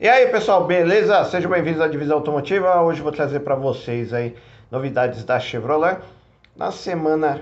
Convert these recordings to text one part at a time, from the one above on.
E aí pessoal, beleza? Sejam bem-vindos à Divisão Automotiva. Hoje vou trazer para vocês aí novidades da Chevrolet. Na semana,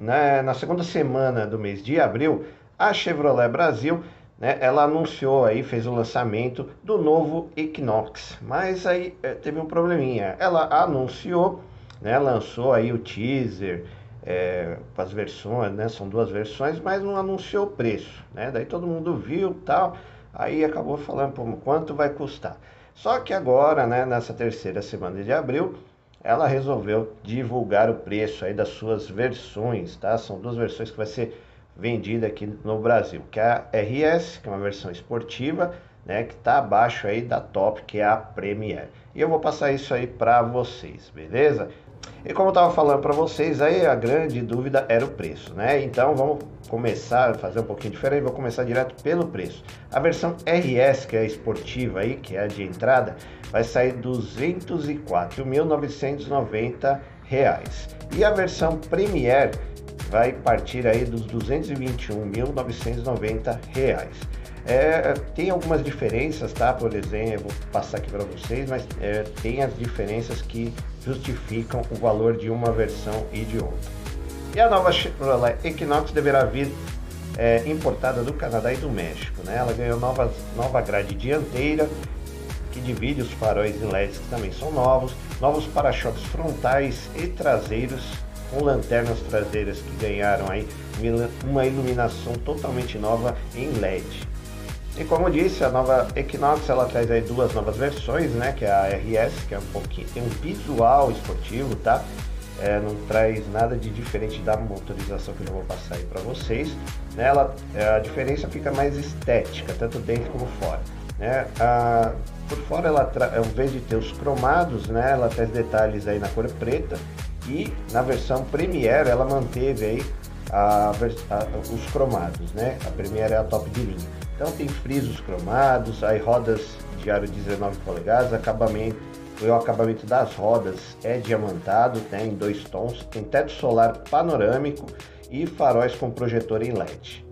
né, na segunda semana do mês de abril, a Chevrolet Brasil, né, ela anunciou aí, fez o lançamento do novo Equinox. Mas aí é, teve um probleminha. Ela anunciou, né, lançou aí o teaser, é, as versões, né, são duas versões, mas não anunciou o preço, né? Daí todo mundo viu, tal Aí acabou falando por quanto vai custar. Só que agora, né, nessa terceira semana de abril, ela resolveu divulgar o preço aí das suas versões, tá? São duas versões que vai ser vendida aqui no Brasil, que é a RS, que é uma versão esportiva, né, que está abaixo aí da top, que é a Premier. E eu vou passar isso aí para vocês, beleza? E como eu estava falando para vocês, aí a grande dúvida era o preço, né? Então vamos começar a fazer um pouquinho diferente, vou começar direto pelo preço. A versão RS, que é a esportiva aí, que é a de entrada, vai sair 204.990 reais. E a versão Premier vai partir aí dos 221.990 reais. É, tem algumas diferenças, tá? Por exemplo, vou passar aqui para vocês, mas é, tem as diferenças que justificam o valor de uma versão e de outra. E a nova Chevrolet Equinox deverá vir é, importada do Canadá e do México. Né? Ela ganhou nova grade dianteira, que divide os faróis em LEDs que também são novos, novos para-choques frontais e traseiros, com lanternas traseiras que ganharam aí uma iluminação totalmente nova em LED. E como disse, a nova Equinox ela traz aí duas novas versões, né? Que é a RS, que é um pouquinho, tem um visual esportivo, tá? É, não traz nada de diferente da motorização que eu vou passar aí para vocês. Nela, é, a diferença fica mais estética, tanto dentro como fora. Né? A, por fora, ela ao invés de ter os cromados, né, ela traz detalhes aí na cor preta e na versão Premiere ela manteve aí a, a, os cromados, né? A Premiere é a top de linha. Então tem frisos cromados, aí rodas de aro 19 polegadas, acabamento, o acabamento das rodas é diamantado, né, em dois tons, tem teto solar panorâmico e faróis com projetor em LED.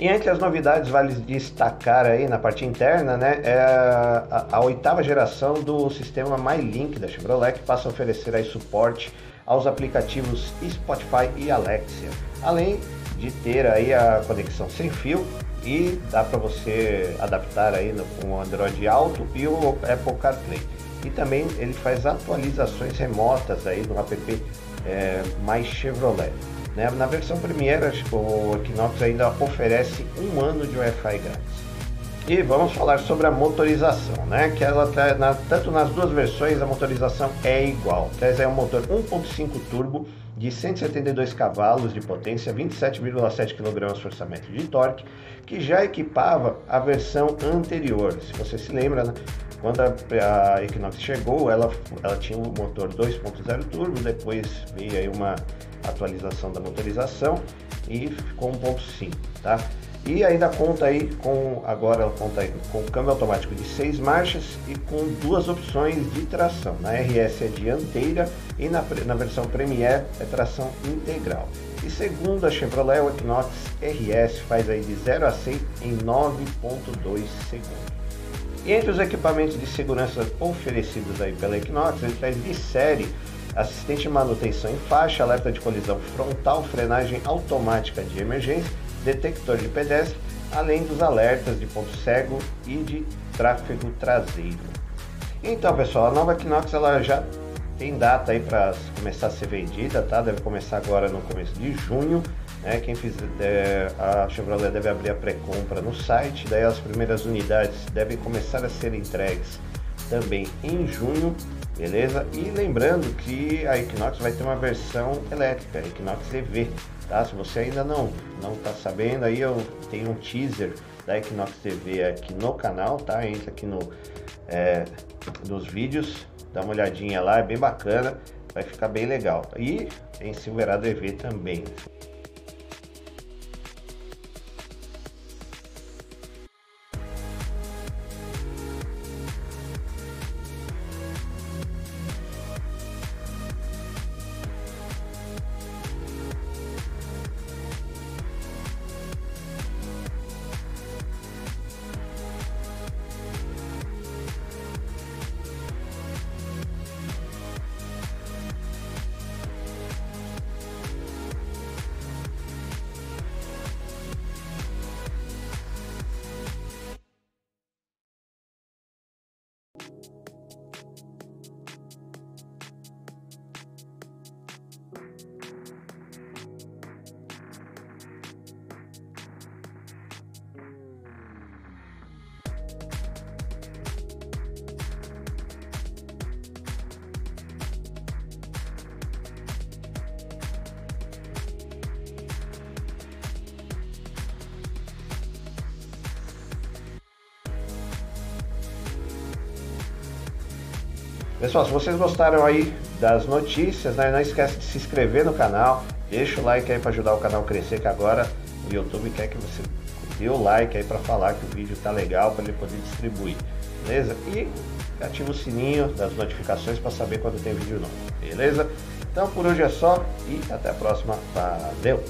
E entre as novidades vale destacar aí na parte interna, né, é a, a, oitava geração do sistema MyLink da Chevrolet que passa a oferecer aí suporte aos aplicativos Spotify e Alexia, além de ter aí a conexão sem fio e dá para você adaptar aí no, com o Android Auto e o Apple CarPlay. E também ele faz atualizações remotas aí do app é, mais Chevrolet. Né? Na versão Premiere, o Equinox ainda oferece um ano de Wi-Fi grátis. E vamos falar sobre a motorização, né? Que ela tá na, tanto nas duas versões a motorização é igual. Traz é um motor 1.5 turbo de 172 cavalos de potência, 27,7 kgfm de torque, que já equipava a versão anterior. Se você se lembra, né? quando a, a, Equinox chegou, ela, ela tinha um motor 2.0 turbo, depois veio aí uma atualização da motorização e ficou 1.5, tá? E ainda conta aí com, agora conta aí com câmbio automático de seis marchas e com duas opções de tração. Na RS é dianteira e na, na versão Premier é tração integral. E segundo a Chevrolet, o Equinox RS faz aí de 0 a 100 em 9.2 segundos. E entre os equipamentos de segurança oferecidos aí pela Equinox, ele traz de série assistente de manutenção em faixa, alerta de colisão frontal, frenagem automática de emergência detector de pedestre, além dos alertas de ponto cego e de tráfego traseiro. Então, pessoal, a nova Equinox ela já tem data aí para começar a ser vendida, tá? Deve começar agora no começo de junho. Né? Quem fizer, é, a Chevrolet deve abrir a pré-compra no site, daí as primeiras unidades devem começar a ser entregues também em junho, beleza? E lembrando que a Equinox vai ter uma versão elétrica, a Equinox EV, Tá? Se você ainda não não está sabendo, aí eu tenho um teaser da Equinox TV aqui no canal, tá? Entra aqui no é, nos vídeos, dá uma olhadinha lá, é bem bacana, vai ficar bem legal. E tem Silverado EV também. Pessoal, se vocês gostaram aí das notícias, né, não esquece de se inscrever no canal, deixa o like aí para ajudar o canal a crescer, que agora o YouTube quer que você dê o like aí para falar que o vídeo tá legal para ele poder distribuir, beleza? E ativa o sininho das notificações para saber quando tem vídeo novo, beleza? Então por hoje é só e até a próxima. Valeu!